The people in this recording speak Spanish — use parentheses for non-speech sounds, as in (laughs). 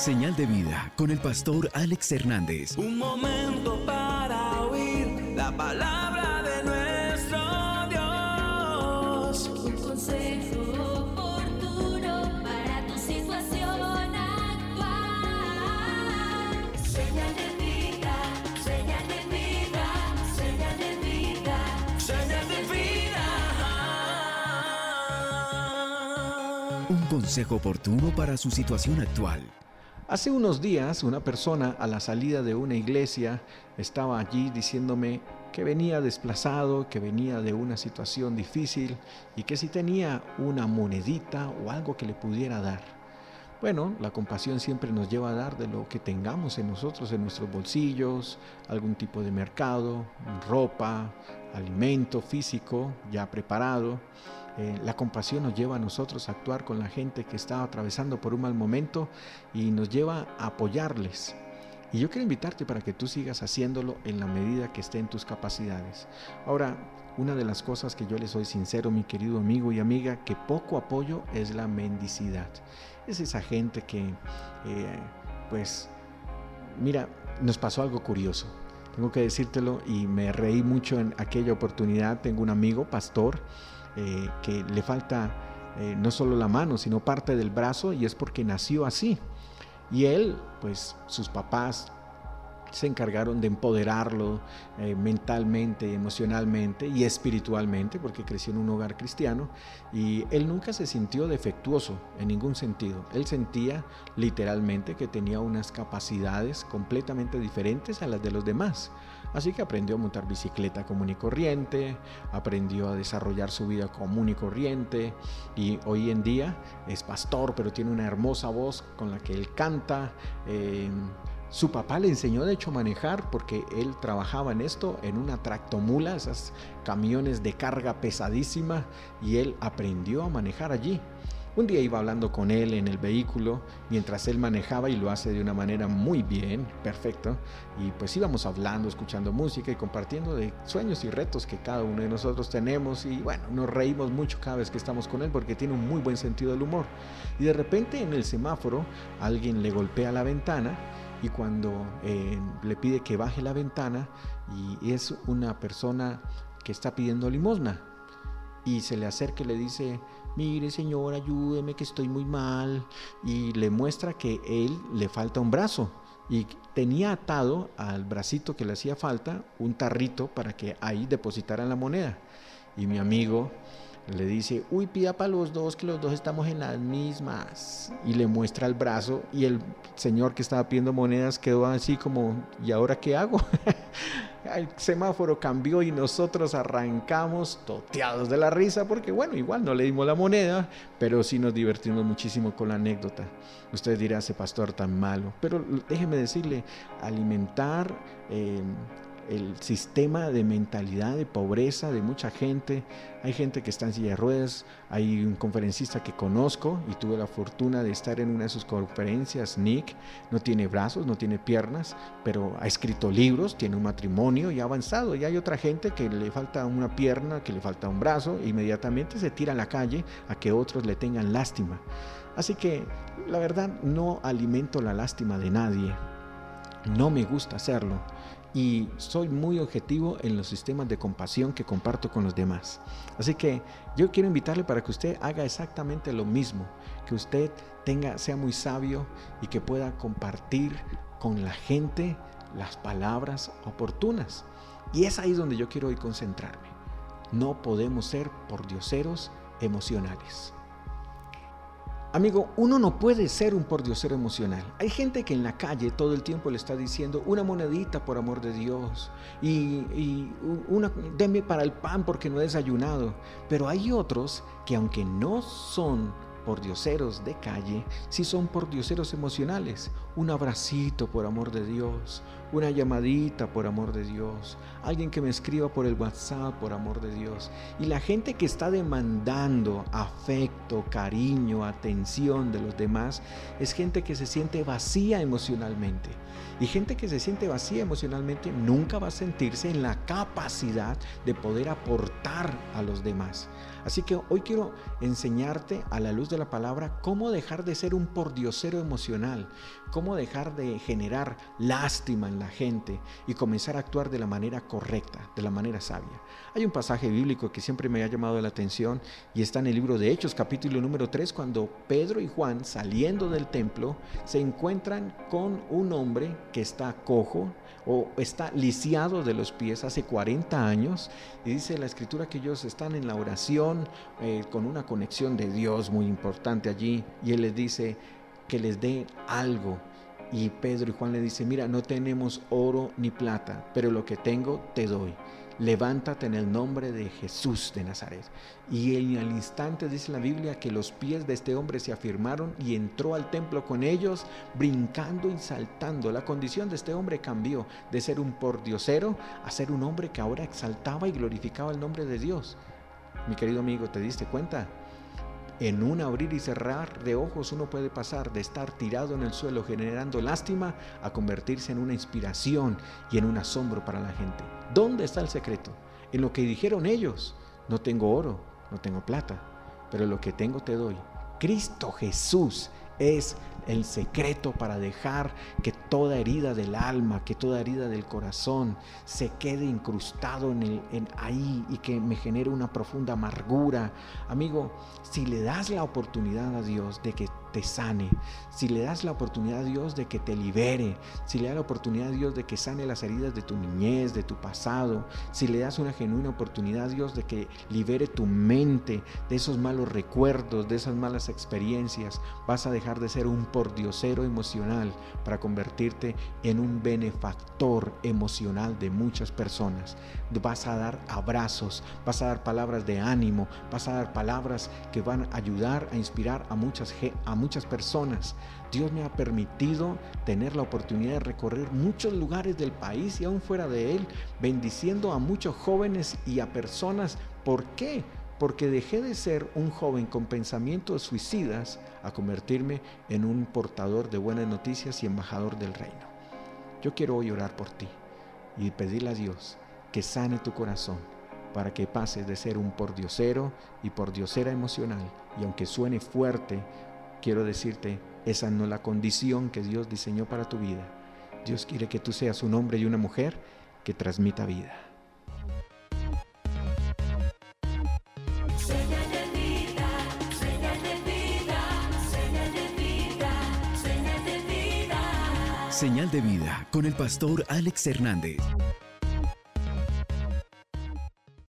Señal de vida con el pastor Alex Hernández. Un momento para oír la palabra de nuestro Dios. Un consejo oportuno para tu situación actual. Señal de vida, señal de vida, señal de vida. Señal de vida. Un consejo oportuno para su situación actual. Hace unos días una persona a la salida de una iglesia estaba allí diciéndome que venía desplazado, que venía de una situación difícil y que si tenía una monedita o algo que le pudiera dar. Bueno, la compasión siempre nos lleva a dar de lo que tengamos en nosotros, en nuestros bolsillos, algún tipo de mercado, ropa, alimento físico ya preparado. Eh, la compasión nos lleva a nosotros a actuar con la gente que está atravesando por un mal momento y nos lleva a apoyarles. Y yo quiero invitarte para que tú sigas haciéndolo en la medida que esté en tus capacidades. Ahora, una de las cosas que yo le soy sincero, mi querido amigo y amiga, que poco apoyo es la mendicidad. Es esa gente que, eh, pues, mira, nos pasó algo curioso. Tengo que decírtelo y me reí mucho en aquella oportunidad. Tengo un amigo, pastor, eh, que le falta eh, no solo la mano, sino parte del brazo y es porque nació así. Y él, pues sus papás se encargaron de empoderarlo eh, mentalmente, emocionalmente y espiritualmente, porque creció en un hogar cristiano, y él nunca se sintió defectuoso en ningún sentido. Él sentía literalmente que tenía unas capacidades completamente diferentes a las de los demás. Así que aprendió a montar bicicleta común y corriente, aprendió a desarrollar su vida común y corriente, y hoy en día es pastor, pero tiene una hermosa voz con la que él canta. Eh, su papá le enseñó de hecho a manejar porque él trabajaba en esto, en una tractomula, esas camiones de carga pesadísima, y él aprendió a manejar allí. Un día iba hablando con él en el vehículo mientras él manejaba y lo hace de una manera muy bien, perfecto. Y pues íbamos hablando, escuchando música y compartiendo de sueños y retos que cada uno de nosotros tenemos. Y bueno, nos reímos mucho cada vez que estamos con él porque tiene un muy buen sentido del humor. Y de repente en el semáforo alguien le golpea la ventana y cuando eh, le pide que baje la ventana y es una persona que está pidiendo limosna y se le acerca y le dice, mire señor, ayúdeme que estoy muy mal y le muestra que él le falta un brazo y tenía atado al bracito que le hacía falta un tarrito para que ahí depositaran la moneda. Y mi amigo le dice, uy, pida para los dos, que los dos estamos en las mismas. Y le muestra el brazo y el señor que estaba pidiendo monedas quedó así como, ¿y ahora qué hago? (laughs) el semáforo cambió y nosotros arrancamos toteados de la risa porque, bueno, igual no le dimos la moneda, pero sí nos divertimos muchísimo con la anécdota. Usted dirá, ese pastor tan malo, pero déjeme decirle, alimentar... Eh, el sistema de mentalidad de pobreza de mucha gente. Hay gente que está en silla de ruedas, hay un conferencista que conozco y tuve la fortuna de estar en una de sus conferencias, Nick, no tiene brazos, no tiene piernas, pero ha escrito libros, tiene un matrimonio y ha avanzado. Y hay otra gente que le falta una pierna, que le falta un brazo, e inmediatamente se tira a la calle a que otros le tengan lástima. Así que la verdad no alimento la lástima de nadie. No me gusta hacerlo y soy muy objetivo en los sistemas de compasión que comparto con los demás. Así que yo quiero invitarle para que usted haga exactamente lo mismo, que usted tenga sea muy sabio y que pueda compartir con la gente las palabras oportunas. Y es ahí donde yo quiero hoy concentrarme. No podemos ser pordioseros emocionales. Amigo, uno no puede ser un pordiosero emocional. Hay gente que en la calle todo el tiempo le está diciendo una monedita por amor de Dios y, una, deme para el pan porque no he desayunado. Pero hay otros que aunque no son pordioseros de calle, sí son pordioseros emocionales. Un abracito por amor de Dios, una llamadita por amor de Dios, alguien que me escriba por el WhatsApp por amor de Dios. Y la gente que está demandando afecto, cariño, atención de los demás, es gente que se siente vacía emocionalmente. Y gente que se siente vacía emocionalmente nunca va a sentirse en la capacidad de poder aportar a los demás. Así que hoy quiero enseñarte a la luz de la palabra cómo dejar de ser un pordiosero emocional, cómo dejar de generar lástima en la gente y comenzar a actuar de la manera correcta, de la manera sabia. Hay un pasaje bíblico que siempre me ha llamado la atención y está en el libro de Hechos capítulo número 3 cuando Pedro y Juan saliendo del templo se encuentran con un hombre que está cojo o está lisiado de los pies hace 40 años y dice la escritura que ellos están en la oración eh, con una conexión de Dios muy importante allí y él les dice que les dé algo y Pedro y Juan le dicen, mira, no tenemos oro ni plata, pero lo que tengo te doy levántate en el nombre de Jesús de Nazaret. Y en el instante dice la Biblia que los pies de este hombre se afirmaron y entró al templo con ellos, brincando y saltando. La condición de este hombre cambió de ser un pordiosero a ser un hombre que ahora exaltaba y glorificaba el nombre de Dios. Mi querido amigo, ¿te diste cuenta? En un abrir y cerrar de ojos uno puede pasar de estar tirado en el suelo generando lástima a convertirse en una inspiración y en un asombro para la gente. ¿Dónde está el secreto? En lo que dijeron ellos. No tengo oro, no tengo plata, pero lo que tengo te doy. Cristo Jesús es el secreto para dejar que toda herida del alma, que toda herida del corazón se quede incrustado en, el, en ahí y que me genere una profunda amargura. Amigo, si le das la oportunidad a Dios de que te sane, si le das la oportunidad a Dios de que te libere, si le das la oportunidad a Dios de que sane las heridas de tu niñez, de tu pasado, si le das una genuina oportunidad a Dios de que libere tu mente de esos malos recuerdos, de esas malas experiencias, vas a dejar de ser un pordiosero emocional para convertirte en un benefactor emocional de muchas personas. Vas a dar abrazos, vas a dar palabras de ánimo, vas a dar palabras que van a ayudar a inspirar a muchas, a muchas personas. Dios me ha permitido tener la oportunidad de recorrer muchos lugares del país y aún fuera de él, bendiciendo a muchos jóvenes y a personas. ¿Por qué? Porque dejé de ser un joven con pensamientos suicidas a convertirme en un portador de buenas noticias y embajador del reino. Yo quiero hoy orar por ti y pedirle a Dios que sane tu corazón para que pases de ser un pordiosero y pordiosera emocional. Y aunque suene fuerte, quiero decirte, esa no es la condición que Dios diseñó para tu vida. Dios quiere que tú seas un hombre y una mujer que transmita vida. Señal de vida, con el pastor Alex Hernández.